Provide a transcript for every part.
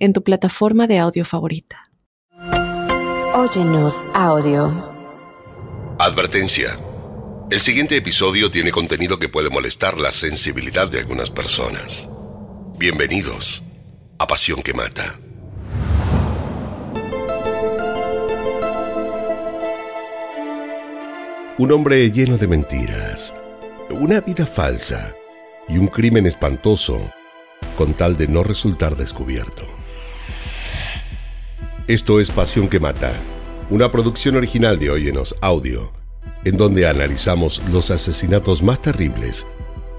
en tu plataforma de audio favorita. Óyenos audio. Advertencia. El siguiente episodio tiene contenido que puede molestar la sensibilidad de algunas personas. Bienvenidos a Pasión que Mata. Un hombre lleno de mentiras, una vida falsa y un crimen espantoso con tal de no resultar descubierto. Esto es Pasión que Mata, una producción original de Óyenos Audio, en donde analizamos los asesinatos más terribles,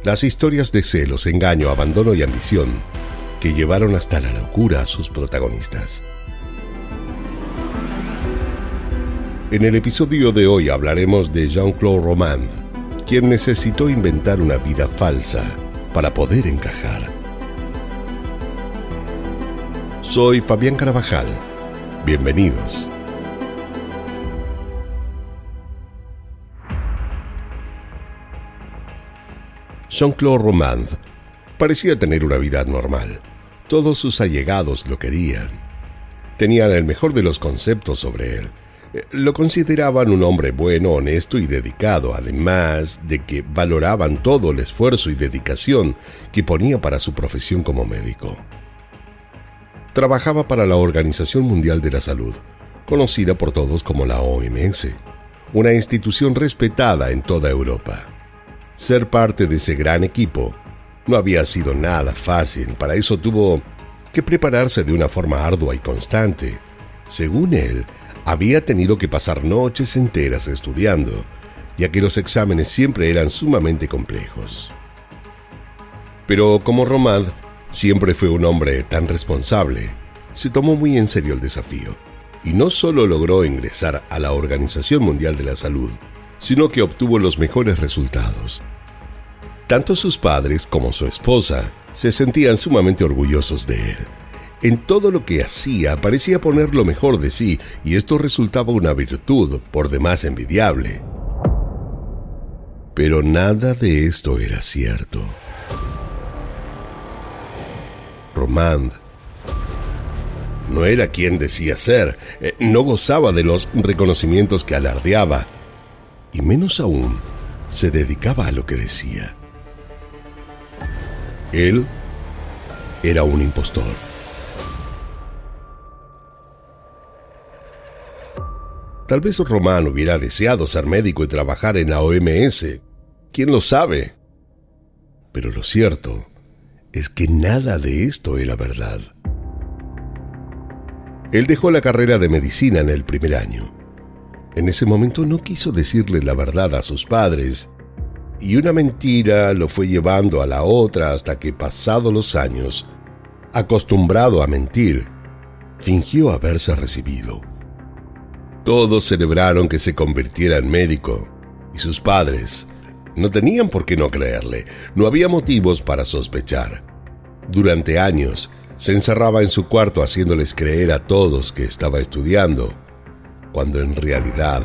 las historias de celos, engaño, abandono y ambición que llevaron hasta la locura a sus protagonistas. En el episodio de hoy hablaremos de Jean-Claude Romand, quien necesitó inventar una vida falsa para poder encajar. Soy Fabián Carabajal Bienvenidos. Jean-Claude Romand parecía tener una vida normal. Todos sus allegados lo querían. Tenían el mejor de los conceptos sobre él. Lo consideraban un hombre bueno, honesto y dedicado, además de que valoraban todo el esfuerzo y dedicación que ponía para su profesión como médico trabajaba para la Organización Mundial de la Salud, conocida por todos como la OMS, una institución respetada en toda Europa. Ser parte de ese gran equipo no había sido nada fácil, para eso tuvo que prepararse de una forma ardua y constante. Según él, había tenido que pasar noches enteras estudiando, ya que los exámenes siempre eran sumamente complejos. Pero como Romad Siempre fue un hombre tan responsable. Se tomó muy en serio el desafío y no solo logró ingresar a la Organización Mundial de la Salud, sino que obtuvo los mejores resultados. Tanto sus padres como su esposa se sentían sumamente orgullosos de él. En todo lo que hacía parecía poner lo mejor de sí y esto resultaba una virtud por demás envidiable. Pero nada de esto era cierto. Romand. No era quien decía ser, eh, no gozaba de los reconocimientos que alardeaba, y menos aún se dedicaba a lo que decía. Él era un impostor. Tal vez Román hubiera deseado ser médico y trabajar en la OMS. ¿Quién lo sabe? Pero lo cierto es que nada de esto era verdad. Él dejó la carrera de medicina en el primer año. En ese momento no quiso decirle la verdad a sus padres, y una mentira lo fue llevando a la otra hasta que, pasados los años, acostumbrado a mentir, fingió haberse recibido. Todos celebraron que se convirtiera en médico, y sus padres no tenían por qué no creerle, no había motivos para sospechar. Durante años se encerraba en su cuarto haciéndoles creer a todos que estaba estudiando, cuando en realidad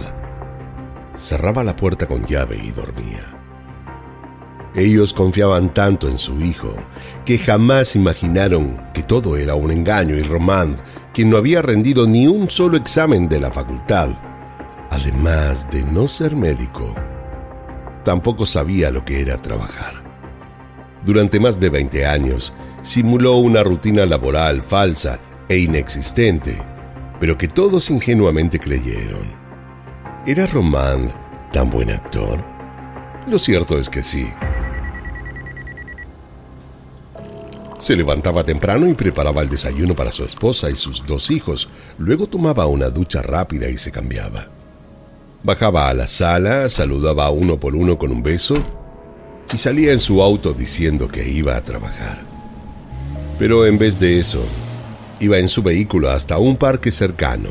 cerraba la puerta con llave y dormía. Ellos confiaban tanto en su hijo que jamás imaginaron que todo era un engaño y Romand, quien no había rendido ni un solo examen de la facultad, además de no ser médico, tampoco sabía lo que era trabajar. Durante más de 20 años, simuló una rutina laboral falsa e inexistente, pero que todos ingenuamente creyeron. ¿Era Romand tan buen actor? Lo cierto es que sí. Se levantaba temprano y preparaba el desayuno para su esposa y sus dos hijos, luego tomaba una ducha rápida y se cambiaba. Bajaba a la sala, saludaba a uno por uno con un beso y salía en su auto diciendo que iba a trabajar. Pero en vez de eso, Iba en su vehículo hasta un parque cercano,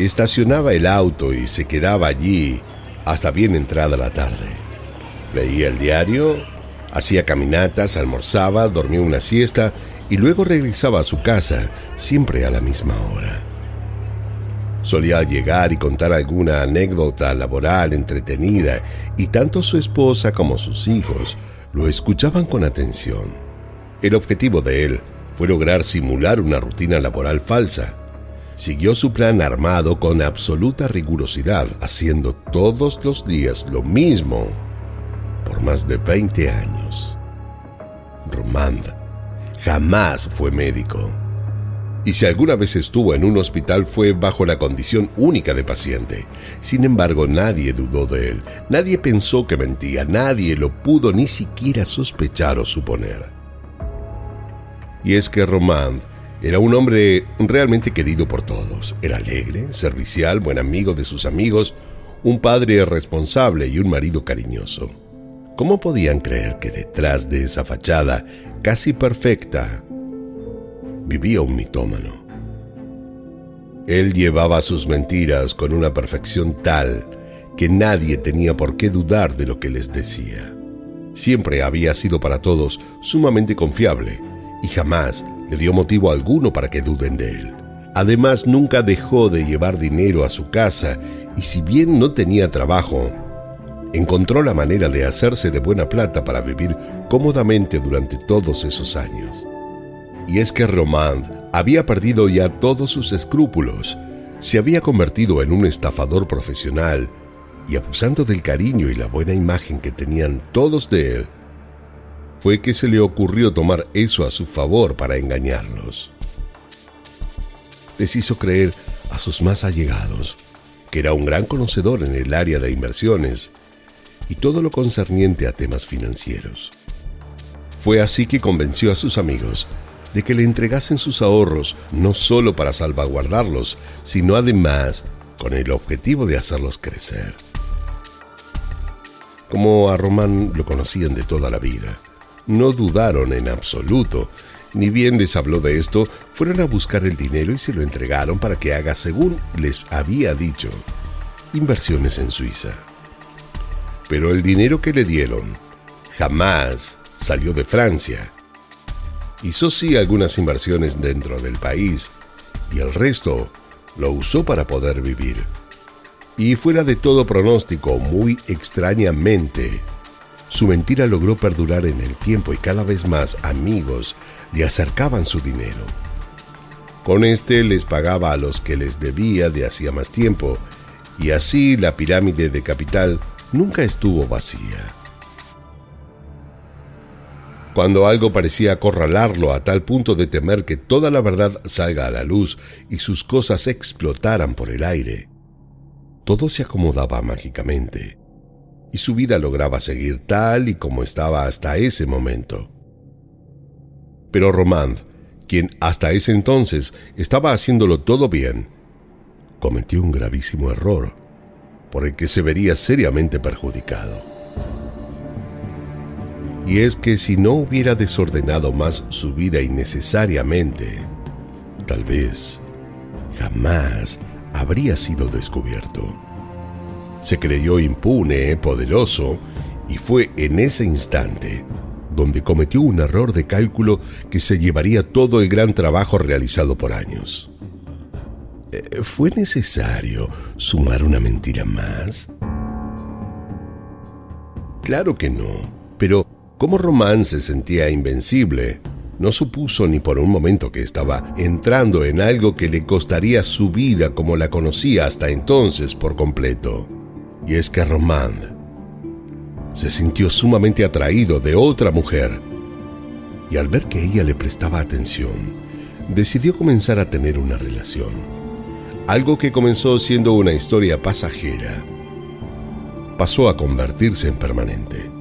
estacionaba el auto y se quedaba allí hasta bien entrada la tarde. Leía el diario, hacía caminatas, almorzaba, dormía una siesta y luego regresaba a su casa, siempre a la misma hora. Solía llegar y contar alguna anécdota laboral entretenida y tanto su esposa como sus hijos lo escuchaban con atención. El objetivo de él fue lograr simular una rutina laboral falsa. Siguió su plan armado con absoluta rigurosidad, haciendo todos los días lo mismo por más de 20 años. Romand jamás fue médico. Y si alguna vez estuvo en un hospital fue bajo la condición única de paciente. Sin embargo, nadie dudó de él, nadie pensó que mentía, nadie lo pudo ni siquiera sospechar o suponer. Y es que Romand era un hombre realmente querido por todos. Era alegre, servicial, buen amigo de sus amigos, un padre responsable y un marido cariñoso. ¿Cómo podían creer que detrás de esa fachada casi perfecta vivía un mitómano? Él llevaba sus mentiras con una perfección tal que nadie tenía por qué dudar de lo que les decía. Siempre había sido para todos sumamente confiable y jamás le dio motivo alguno para que duden de él. Además, nunca dejó de llevar dinero a su casa y si bien no tenía trabajo, encontró la manera de hacerse de buena plata para vivir cómodamente durante todos esos años. Y es que Romand había perdido ya todos sus escrúpulos, se había convertido en un estafador profesional y abusando del cariño y la buena imagen que tenían todos de él, fue que se le ocurrió tomar eso a su favor para engañarlos. Les hizo creer a sus más allegados que era un gran conocedor en el área de inversiones y todo lo concerniente a temas financieros. Fue así que convenció a sus amigos de que le entregasen sus ahorros no solo para salvaguardarlos, sino además con el objetivo de hacerlos crecer. Como a Román lo conocían de toda la vida, no dudaron en absoluto, ni bien les habló de esto, fueron a buscar el dinero y se lo entregaron para que haga según les había dicho, inversiones en Suiza pero el dinero que le dieron jamás salió de Francia. Hizo sí algunas inversiones dentro del país y el resto lo usó para poder vivir. Y fuera de todo pronóstico, muy extrañamente, su mentira logró perdurar en el tiempo y cada vez más amigos le acercaban su dinero. Con este les pagaba a los que les debía de hacía más tiempo y así la pirámide de capital nunca estuvo vacía. Cuando algo parecía acorralarlo a tal punto de temer que toda la verdad salga a la luz y sus cosas explotaran por el aire, todo se acomodaba mágicamente y su vida lograba seguir tal y como estaba hasta ese momento. Pero Romand, quien hasta ese entonces estaba haciéndolo todo bien, cometió un gravísimo error por el que se vería seriamente perjudicado. Y es que si no hubiera desordenado más su vida innecesariamente, tal vez jamás habría sido descubierto. Se creyó impune, poderoso, y fue en ese instante donde cometió un error de cálculo que se llevaría todo el gran trabajo realizado por años. Eh, ¿Fue necesario sumar una mentira más? Claro que no, pero como Román se sentía invencible, no supuso ni por un momento que estaba entrando en algo que le costaría su vida como la conocía hasta entonces por completo. Y es que Román se sintió sumamente atraído de otra mujer, y al ver que ella le prestaba atención, decidió comenzar a tener una relación. Algo que comenzó siendo una historia pasajera pasó a convertirse en permanente.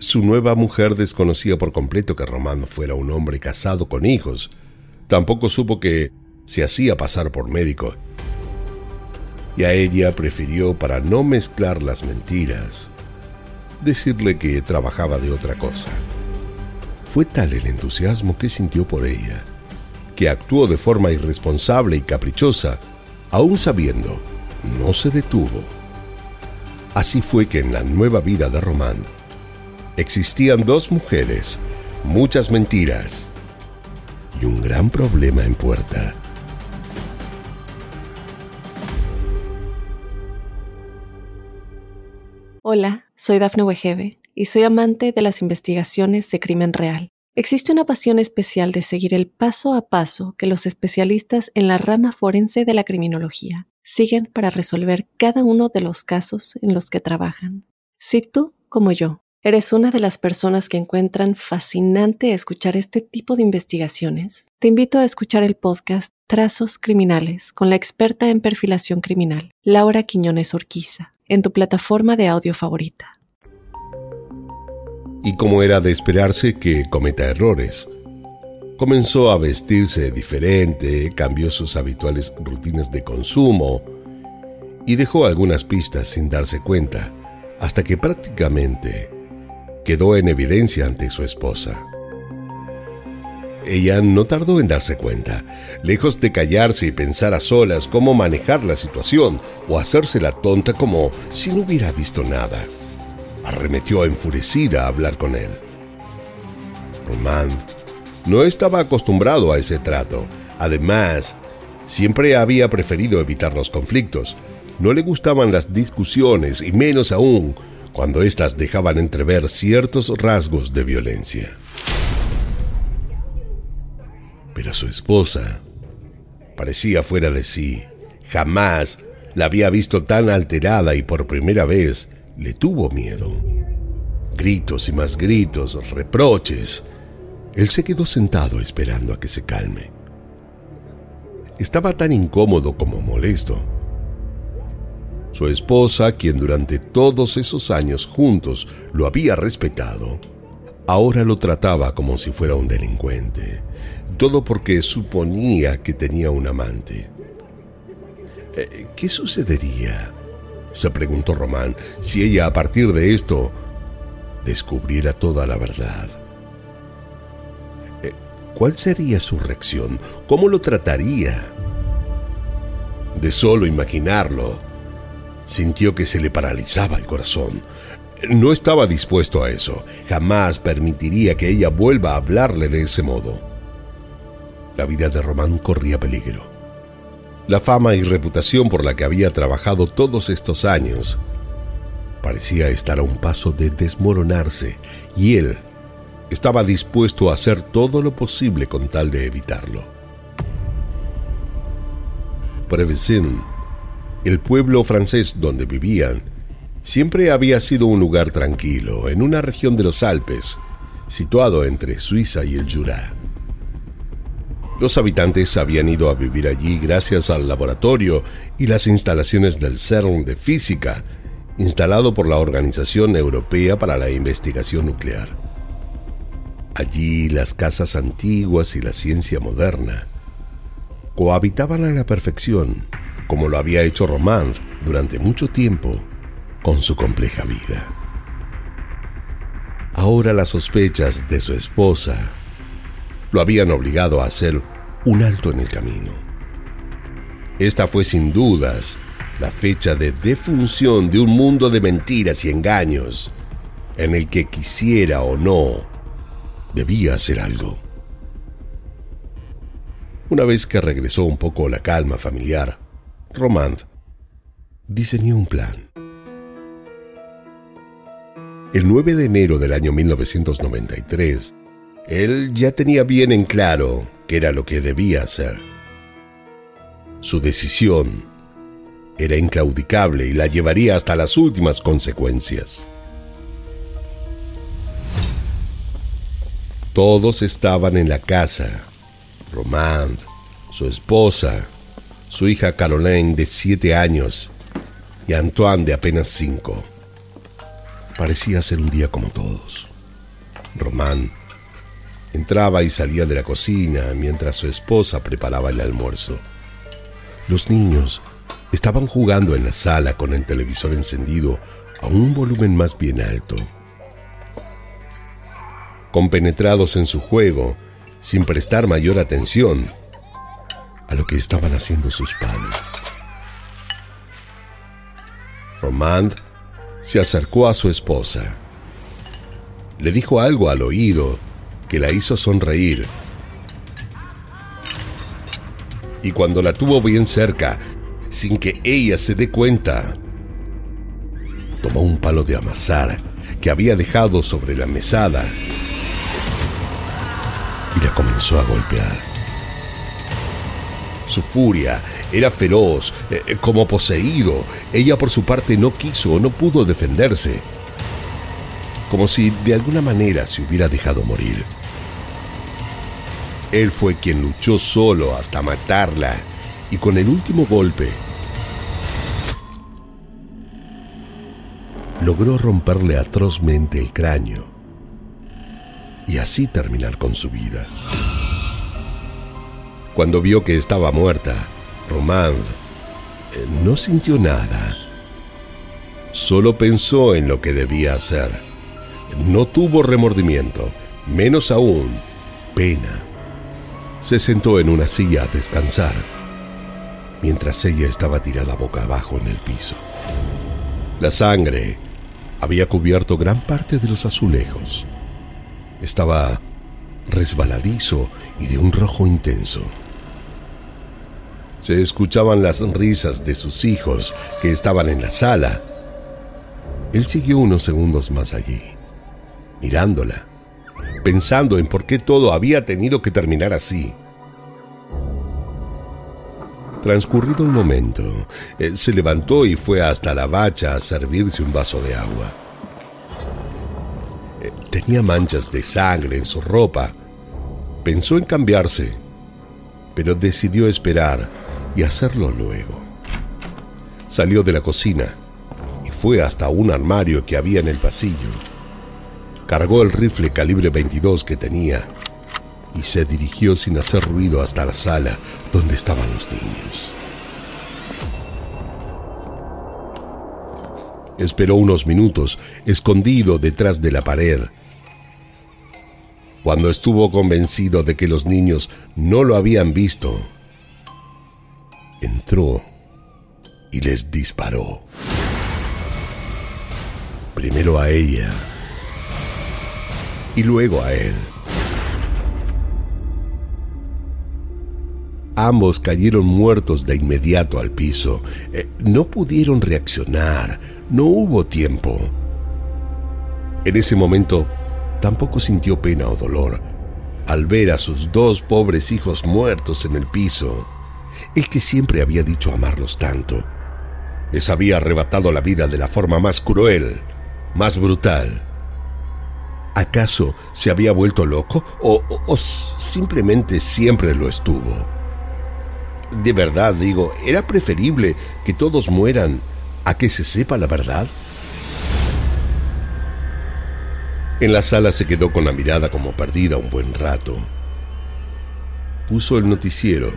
Su nueva mujer desconocía por completo que Román fuera un hombre casado con hijos. Tampoco supo que se hacía pasar por médico. Y a ella prefirió, para no mezclar las mentiras, decirle que trabajaba de otra cosa. Fue tal el entusiasmo que sintió por ella, que actuó de forma irresponsable y caprichosa, aún sabiendo, no se detuvo. Así fue que en la nueva vida de Román existían dos mujeres, muchas mentiras y un gran problema en puerta. Hola, soy Dafne Wegebe y soy amante de las investigaciones de crimen real. Existe una pasión especial de seguir el paso a paso que los especialistas en la rama forense de la criminología siguen para resolver cada uno de los casos en los que trabajan. Si tú, como yo, eres una de las personas que encuentran fascinante escuchar este tipo de investigaciones, te invito a escuchar el podcast Trazos Criminales con la experta en perfilación criminal, Laura Quiñones Orquiza en tu plataforma de audio favorita. Y como era de esperarse que cometa errores, comenzó a vestirse diferente, cambió sus habituales rutinas de consumo y dejó algunas pistas sin darse cuenta, hasta que prácticamente quedó en evidencia ante su esposa. Ella no tardó en darse cuenta. Lejos de callarse y pensar a solas cómo manejar la situación o hacerse la tonta como si no hubiera visto nada, arremetió enfurecida a hablar con él. Román no estaba acostumbrado a ese trato. Además, siempre había preferido evitar los conflictos. No le gustaban las discusiones y menos aún cuando éstas dejaban entrever ciertos rasgos de violencia. Pero su esposa parecía fuera de sí. Jamás la había visto tan alterada y por primera vez le tuvo miedo. Gritos y más gritos, reproches. Él se quedó sentado esperando a que se calme. Estaba tan incómodo como molesto. Su esposa, quien durante todos esos años juntos lo había respetado, ahora lo trataba como si fuera un delincuente. Todo porque suponía que tenía un amante. Eh, ¿Qué sucedería? se preguntó Román si ella a partir de esto descubriera toda la verdad. Eh, ¿Cuál sería su reacción? ¿Cómo lo trataría? De solo imaginarlo, sintió que se le paralizaba el corazón. No estaba dispuesto a eso. Jamás permitiría que ella vuelva a hablarle de ese modo la vida de Román corría peligro. La fama y reputación por la que había trabajado todos estos años parecía estar a un paso de desmoronarse y él estaba dispuesto a hacer todo lo posible con tal de evitarlo. Prevesin, el pueblo francés donde vivían, siempre había sido un lugar tranquilo, en una región de los Alpes, situado entre Suiza y el Jura. Los habitantes habían ido a vivir allí gracias al laboratorio y las instalaciones del CERN de física, instalado por la Organización Europea para la Investigación Nuclear. Allí las casas antiguas y la ciencia moderna cohabitaban a la perfección, como lo había hecho Romand durante mucho tiempo con su compleja vida. Ahora las sospechas de su esposa lo habían obligado a hacer un alto en el camino. Esta fue sin dudas la fecha de defunción de un mundo de mentiras y engaños en el que quisiera o no debía hacer algo. Una vez que regresó un poco la calma familiar, Romand diseñó un plan. El 9 de enero del año 1993, él ya tenía bien en claro qué era lo que debía hacer. Su decisión era inclaudicable y la llevaría hasta las últimas consecuencias. Todos estaban en la casa. Romand, su esposa, su hija Caroline de siete años y Antoine de apenas cinco. Parecía ser un día como todos. Román Entraba y salía de la cocina mientras su esposa preparaba el almuerzo. Los niños estaban jugando en la sala con el televisor encendido a un volumen más bien alto. compenetrados en su juego, sin prestar mayor atención a lo que estaban haciendo sus padres. Romand se acercó a su esposa. Le dijo algo al oído que la hizo sonreír. Y cuando la tuvo bien cerca, sin que ella se dé cuenta, tomó un palo de amasar que había dejado sobre la mesada y la comenzó a golpear. Su furia era feroz, eh, eh, como poseído. Ella por su parte no quiso o no pudo defenderse, como si de alguna manera se hubiera dejado morir. Él fue quien luchó solo hasta matarla y con el último golpe logró romperle atrozmente el cráneo y así terminar con su vida. Cuando vio que estaba muerta, Romand eh, no sintió nada. Solo pensó en lo que debía hacer. No tuvo remordimiento, menos aún pena. Se sentó en una silla a descansar, mientras ella estaba tirada boca abajo en el piso. La sangre había cubierto gran parte de los azulejos. Estaba resbaladizo y de un rojo intenso. Se escuchaban las risas de sus hijos que estaban en la sala. Él siguió unos segundos más allí, mirándola, pensando en por qué todo había tenido que terminar así. Transcurrido un momento, él se levantó y fue hasta la bacha a servirse un vaso de agua. Eh, tenía manchas de sangre en su ropa. Pensó en cambiarse, pero decidió esperar y hacerlo luego. Salió de la cocina y fue hasta un armario que había en el pasillo. Cargó el rifle calibre 22 que tenía y se dirigió sin hacer ruido hasta la sala donde estaban los niños. Esperó unos minutos, escondido detrás de la pared. Cuando estuvo convencido de que los niños no lo habían visto, entró y les disparó. Primero a ella y luego a él. Ambos cayeron muertos de inmediato al piso. Eh, no pudieron reaccionar, no hubo tiempo. En ese momento tampoco sintió pena o dolor al ver a sus dos pobres hijos muertos en el piso el que siempre había dicho amarlos tanto. Les había arrebatado la vida de la forma más cruel, más brutal. ¿Acaso se había vuelto loco o, o, simplemente siempre lo estuvo? De verdad digo, ¿era preferible que todos mueran a que se sepa la verdad? En la sala se quedó con la mirada como perdida un buen rato. Puso el noticiero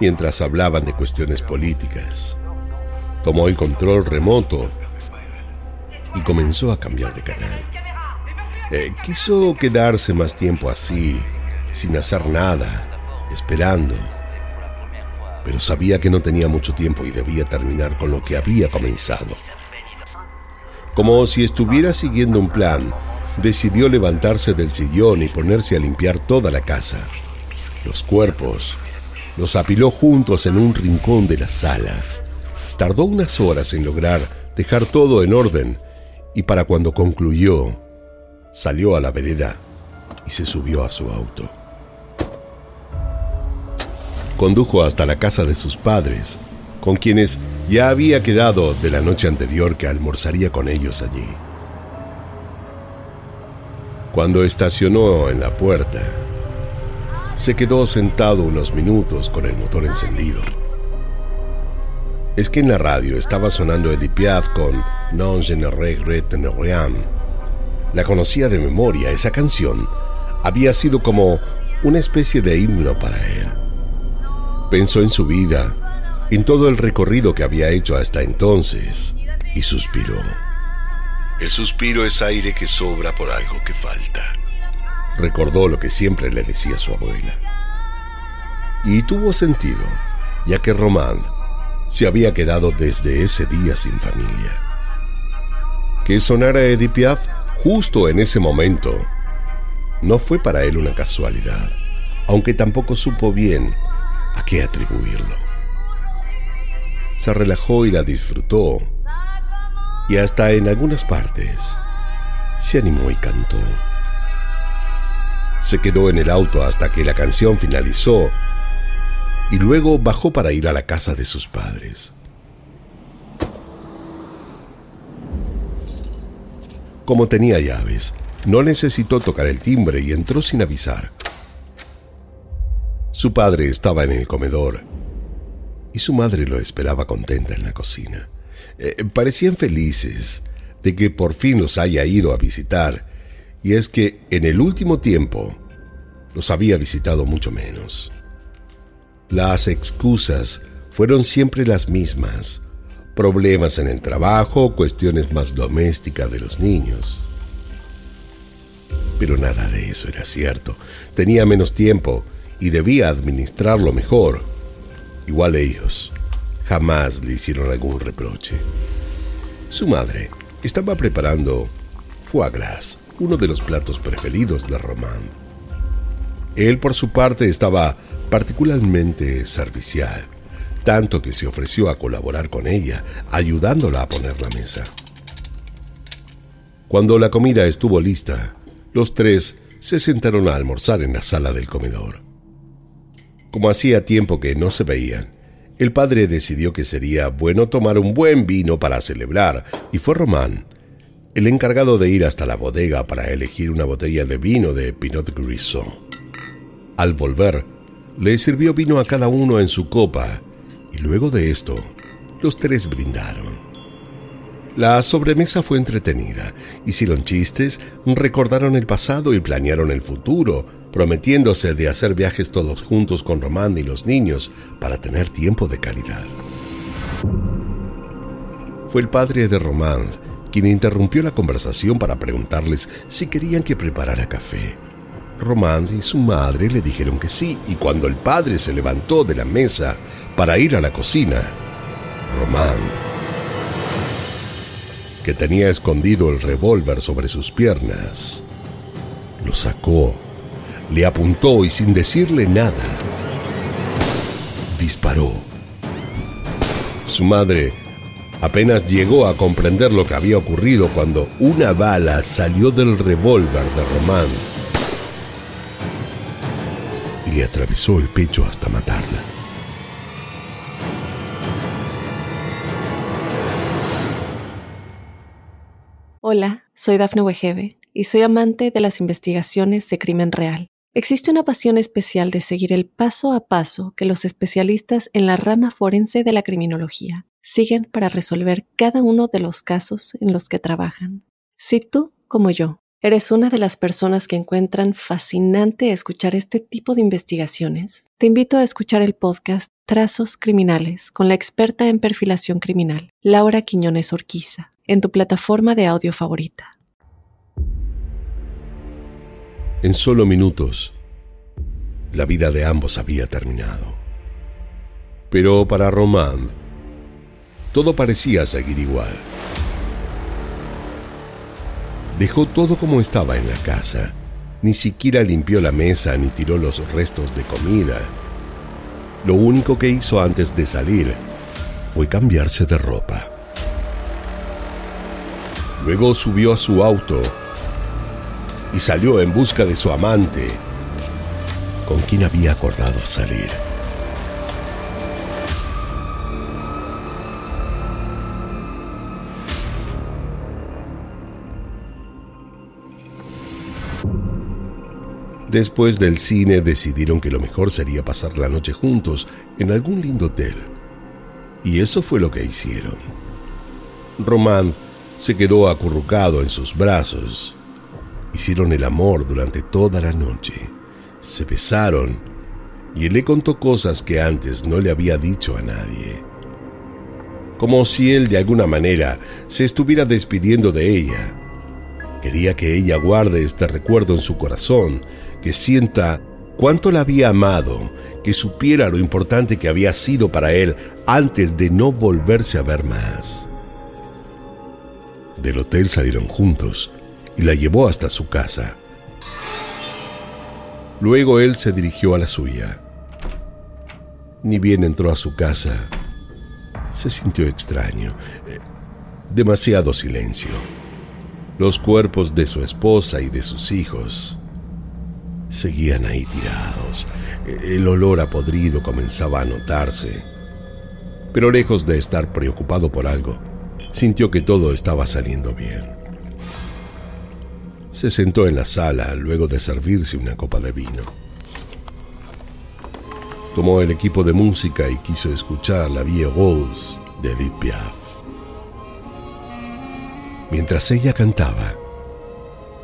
mientras hablaban de cuestiones políticas. Tomó el control remoto y comenzó a cambiar de canal. Eh, quiso quedarse más tiempo así, sin hacer nada, esperando. Pero sabía que no tenía mucho tiempo y debía terminar con lo que había comenzado. Como si estuviera siguiendo un plan, decidió levantarse del sillón y ponerse a limpiar toda la casa. Los cuerpos, los apiló juntos en un rincón de la sala. Tardó unas horas en lograr dejar todo en orden y para cuando concluyó, salió a la vereda y se subió a su auto. Condujo hasta la casa de sus padres, con quienes ya había quedado de la noche anterior que almorzaría con ellos allí. Cuando estacionó en la puerta, se quedó sentado unos minutos con el motor encendido. Es que en la radio estaba sonando Edith Piaf con Non je ne regrette rien. La conocía de memoria, esa canción había sido como una especie de himno para él. Pensó en su vida, en todo el recorrido que había hecho hasta entonces, y suspiró. El suspiro es aire que sobra por algo que falta. Recordó lo que siempre le decía su abuela. Y tuvo sentido, ya que Román se había quedado desde ese día sin familia. Que sonara Edith Piaf justo en ese momento no fue para él una casualidad, aunque tampoco supo bien a qué atribuirlo. Se relajó y la disfrutó, y hasta en algunas partes se animó y cantó. Se quedó en el auto hasta que la canción finalizó y luego bajó para ir a la casa de sus padres. Como tenía llaves, no necesitó tocar el timbre y entró sin avisar. Su padre estaba en el comedor y su madre lo esperaba contenta en la cocina. Eh, parecían felices de que por fin los haya ido a visitar, y es que en el último tiempo los había visitado mucho menos. Las excusas fueron siempre las mismas. Problemas en el trabajo, cuestiones más domésticas de los niños. Pero nada de eso era cierto. Tenía menos tiempo y debía administrarlo mejor. Igual ellos jamás le hicieron algún reproche. Su madre estaba preparando foie gras, uno de los platos preferidos de Román. Él, por su parte, estaba particularmente servicial, tanto que se ofreció a colaborar con ella, ayudándola a poner la mesa. Cuando la comida estuvo lista, los tres se sentaron a almorzar en la sala del comedor. Como hacía tiempo que no se veían, el padre decidió que sería bueno tomar un buen vino para celebrar, y fue Román, el encargado de ir hasta la bodega para elegir una botella de vino de Pinot Grison. Al volver, le sirvió vino a cada uno en su copa y luego de esto, los tres brindaron. La sobremesa fue entretenida, hicieron chistes, recordaron el pasado y planearon el futuro, prometiéndose de hacer viajes todos juntos con Román y los niños para tener tiempo de calidad. Fue el padre de Román interrumpió la conversación para preguntarles si querían que preparara café. Román y su madre le dijeron que sí, y cuando el padre se levantó de la mesa para ir a la cocina, Román, que tenía escondido el revólver sobre sus piernas, lo sacó, le apuntó y sin decirle nada, disparó. Su madre apenas llegó a comprender lo que había ocurrido cuando una bala salió del revólver de Román y le atravesó el pecho hasta matarla. Hola, soy Dafne Wegebe y soy amante de las investigaciones de crimen real. Existe una pasión especial de seguir el paso a paso que los especialistas en la rama forense de la criminología siguen para resolver cada uno de los casos en los que trabajan. Si tú, como yo, ¿Eres una de las personas que encuentran fascinante escuchar este tipo de investigaciones? Te invito a escuchar el podcast Trazos Criminales con la experta en perfilación criminal, Laura Quiñones Orquiza, en tu plataforma de audio favorita. En solo minutos, la vida de ambos había terminado. Pero para Román, todo parecía seguir igual. Dejó todo como estaba en la casa. Ni siquiera limpió la mesa ni tiró los restos de comida. Lo único que hizo antes de salir fue cambiarse de ropa. Luego subió a su auto y salió en busca de su amante, con quien había acordado salir. Después del cine decidieron que lo mejor sería pasar la noche juntos en algún lindo hotel. Y eso fue lo que hicieron. Román se quedó acurrucado en sus brazos. Hicieron el amor durante toda la noche. Se besaron y él le contó cosas que antes no le había dicho a nadie. Como si él de alguna manera se estuviera despidiendo de ella Quería que ella guarde este recuerdo en su corazón, que sienta cuánto la había amado, que supiera lo importante que había sido para él antes de no volverse a ver más. Del hotel salieron juntos y la llevó hasta su casa. Luego él se dirigió a la suya. Ni bien entró a su casa, se sintió extraño, eh, demasiado silencio. Los cuerpos de su esposa y de sus hijos seguían ahí tirados. El olor a podrido comenzaba a notarse. Pero lejos de estar preocupado por algo, sintió que todo estaba saliendo bien. Se sentó en la sala luego de servirse una copa de vino. Tomó el equipo de música y quiso escuchar la Vie Rose de Edith Piaf. Mientras ella cantaba,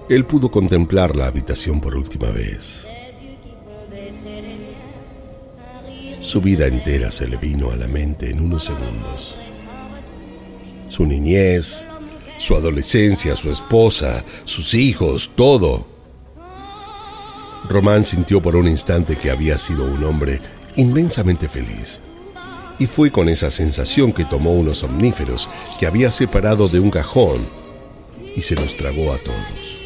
él pudo contemplar la habitación por última vez. Su vida entera se le vino a la mente en unos segundos. Su niñez, su adolescencia, su esposa, sus hijos, todo. Román sintió por un instante que había sido un hombre inmensamente feliz. Y fue con esa sensación que tomó unos omníferos que había separado de un cajón y se los tragó a todos.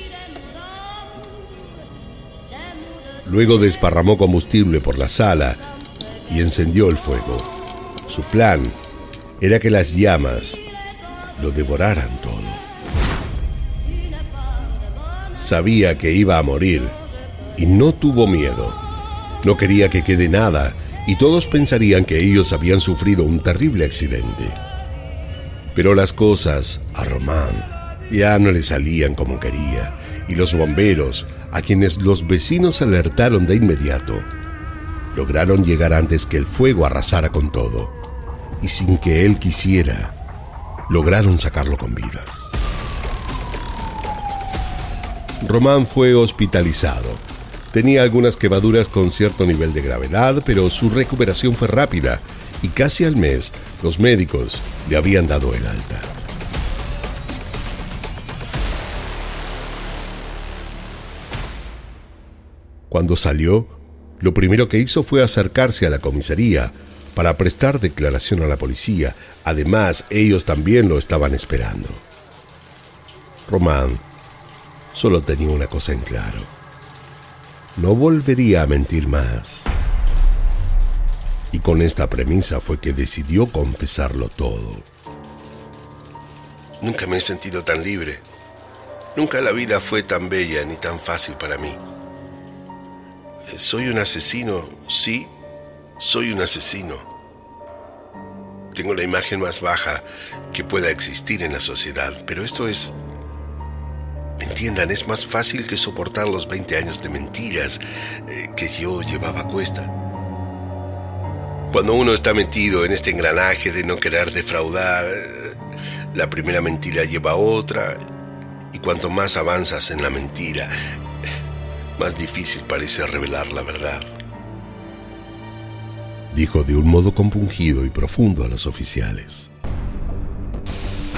Luego desparramó combustible por la sala y encendió el fuego. Su plan era que las llamas lo devoraran todo. Sabía que iba a morir y no tuvo miedo. No quería que quede nada y todos pensarían que ellos habían sufrido un terrible accidente. Pero las cosas a Román ya no le salían como quería y los bomberos, a quienes los vecinos alertaron de inmediato, lograron llegar antes que el fuego arrasara con todo y sin que él quisiera, lograron sacarlo con vida. Román fue hospitalizado. Tenía algunas quemaduras con cierto nivel de gravedad, pero su recuperación fue rápida y casi al mes los médicos le habían dado el alta. Cuando salió, lo primero que hizo fue acercarse a la comisaría para prestar declaración a la policía. Además, ellos también lo estaban esperando. Román solo tenía una cosa en claro. No volvería a mentir más. Y con esta premisa fue que decidió confesarlo todo. Nunca me he sentido tan libre. Nunca la vida fue tan bella ni tan fácil para mí. Soy un asesino, sí, soy un asesino tengo la imagen más baja que pueda existir en la sociedad, pero esto es... Entiendan, es más fácil que soportar los 20 años de mentiras eh, que yo llevaba a cuesta. Cuando uno está metido en este engranaje de no querer defraudar, eh, la primera mentira lleva a otra, y cuanto más avanzas en la mentira, más difícil parece revelar la verdad dijo de un modo compungido y profundo a los oficiales.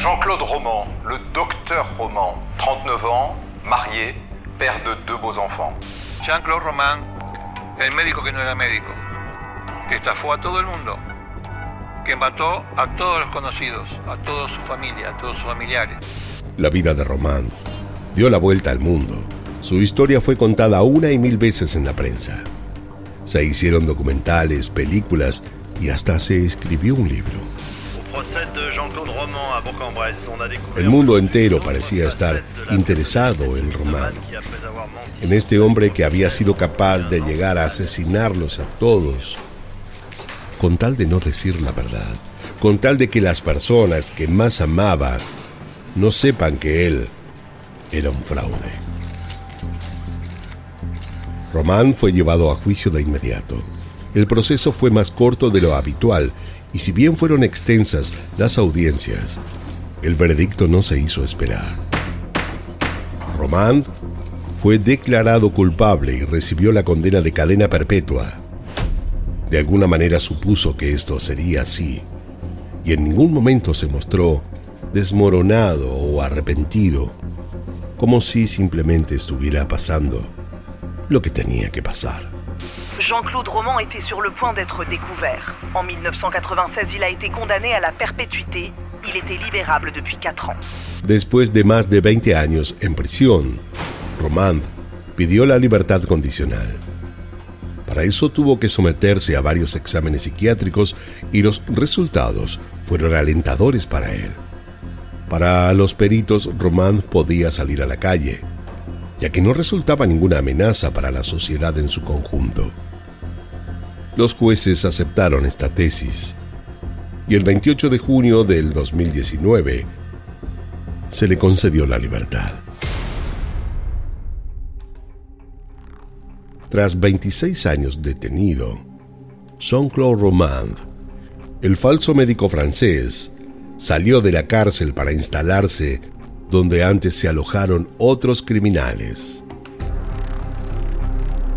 Jean-Claude Roman, le docteur Roman, 39 ans, marié, père de deux beaux enfants. Jean-Claude Roman, el médico que no era médico, que estafó a todo el mundo, que mató a todos los conocidos, a toda su familia, a todos sus familiares. La vida de Román dio la vuelta al mundo. Su historia fue contada una y mil veces en la prensa. Se hicieron documentales, películas y hasta se escribió un libro. El mundo entero parecía estar interesado en Román, en este hombre que había sido capaz de llegar a asesinarlos a todos, con tal de no decir la verdad, con tal de que las personas que más amaba no sepan que él era un fraude. Román fue llevado a juicio de inmediato. El proceso fue más corto de lo habitual y si bien fueron extensas las audiencias, el veredicto no se hizo esperar. Román fue declarado culpable y recibió la condena de cadena perpetua. De alguna manera supuso que esto sería así, y en ningún momento se mostró desmoronado o arrepentido como si simplemente estuviera pasando lo que tenía que pasar. Jean-Claude Roman était sur le point d'être découvert. En 1996, il a été condamné à la perpétuité. Il était libérable depuis 4 ans. Después de más de 20 años en prisión, Roman pidió la libertad condicional. Para eso tuvo que someterse a varios exámenes psiquiátricos y los resultados fueron alentadores para él. Para los peritos, Román podía salir a la calle, ya que no resultaba ninguna amenaza para la sociedad en su conjunto. Los jueces aceptaron esta tesis y el 28 de junio del 2019 se le concedió la libertad. Tras 26 años detenido, Jean-Claude Romand, el falso médico francés, salió de la cárcel para instalarse donde antes se alojaron otros criminales,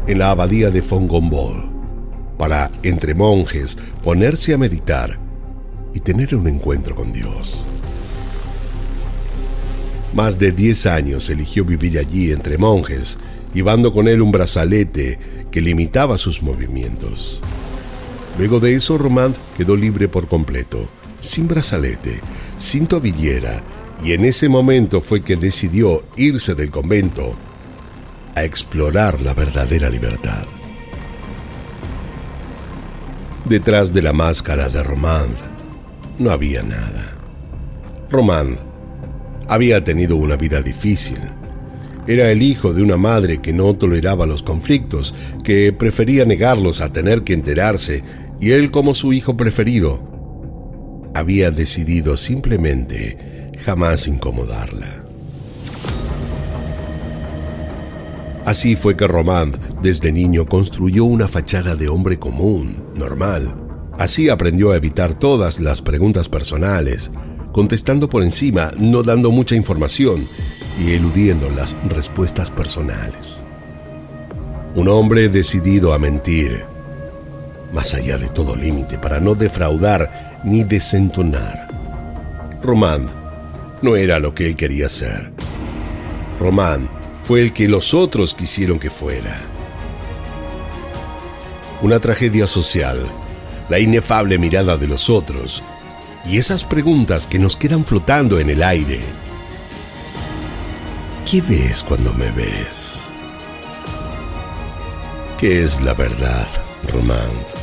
en la abadía de Fongombol, para, entre monjes, ponerse a meditar y tener un encuentro con Dios. Más de 10 años eligió vivir allí entre monjes, llevando con él un brazalete que limitaba sus movimientos. Luego de eso, Romand quedó libre por completo sin brazalete, sin tobillera, y en ese momento fue que decidió irse del convento a explorar la verdadera libertad. Detrás de la máscara de Romand no había nada. Romand había tenido una vida difícil. Era el hijo de una madre que no toleraba los conflictos, que prefería negarlos a tener que enterarse, y él como su hijo preferido había decidido simplemente jamás incomodarla. Así fue que Romand, desde niño, construyó una fachada de hombre común, normal. Así aprendió a evitar todas las preguntas personales, contestando por encima, no dando mucha información y eludiendo las respuestas personales. Un hombre decidido a mentir, más allá de todo límite, para no defraudar ni desentonar. Román no era lo que él quería ser. Román fue el que los otros quisieron que fuera. Una tragedia social, la inefable mirada de los otros y esas preguntas que nos quedan flotando en el aire. ¿Qué ves cuando me ves? ¿Qué es la verdad, Román?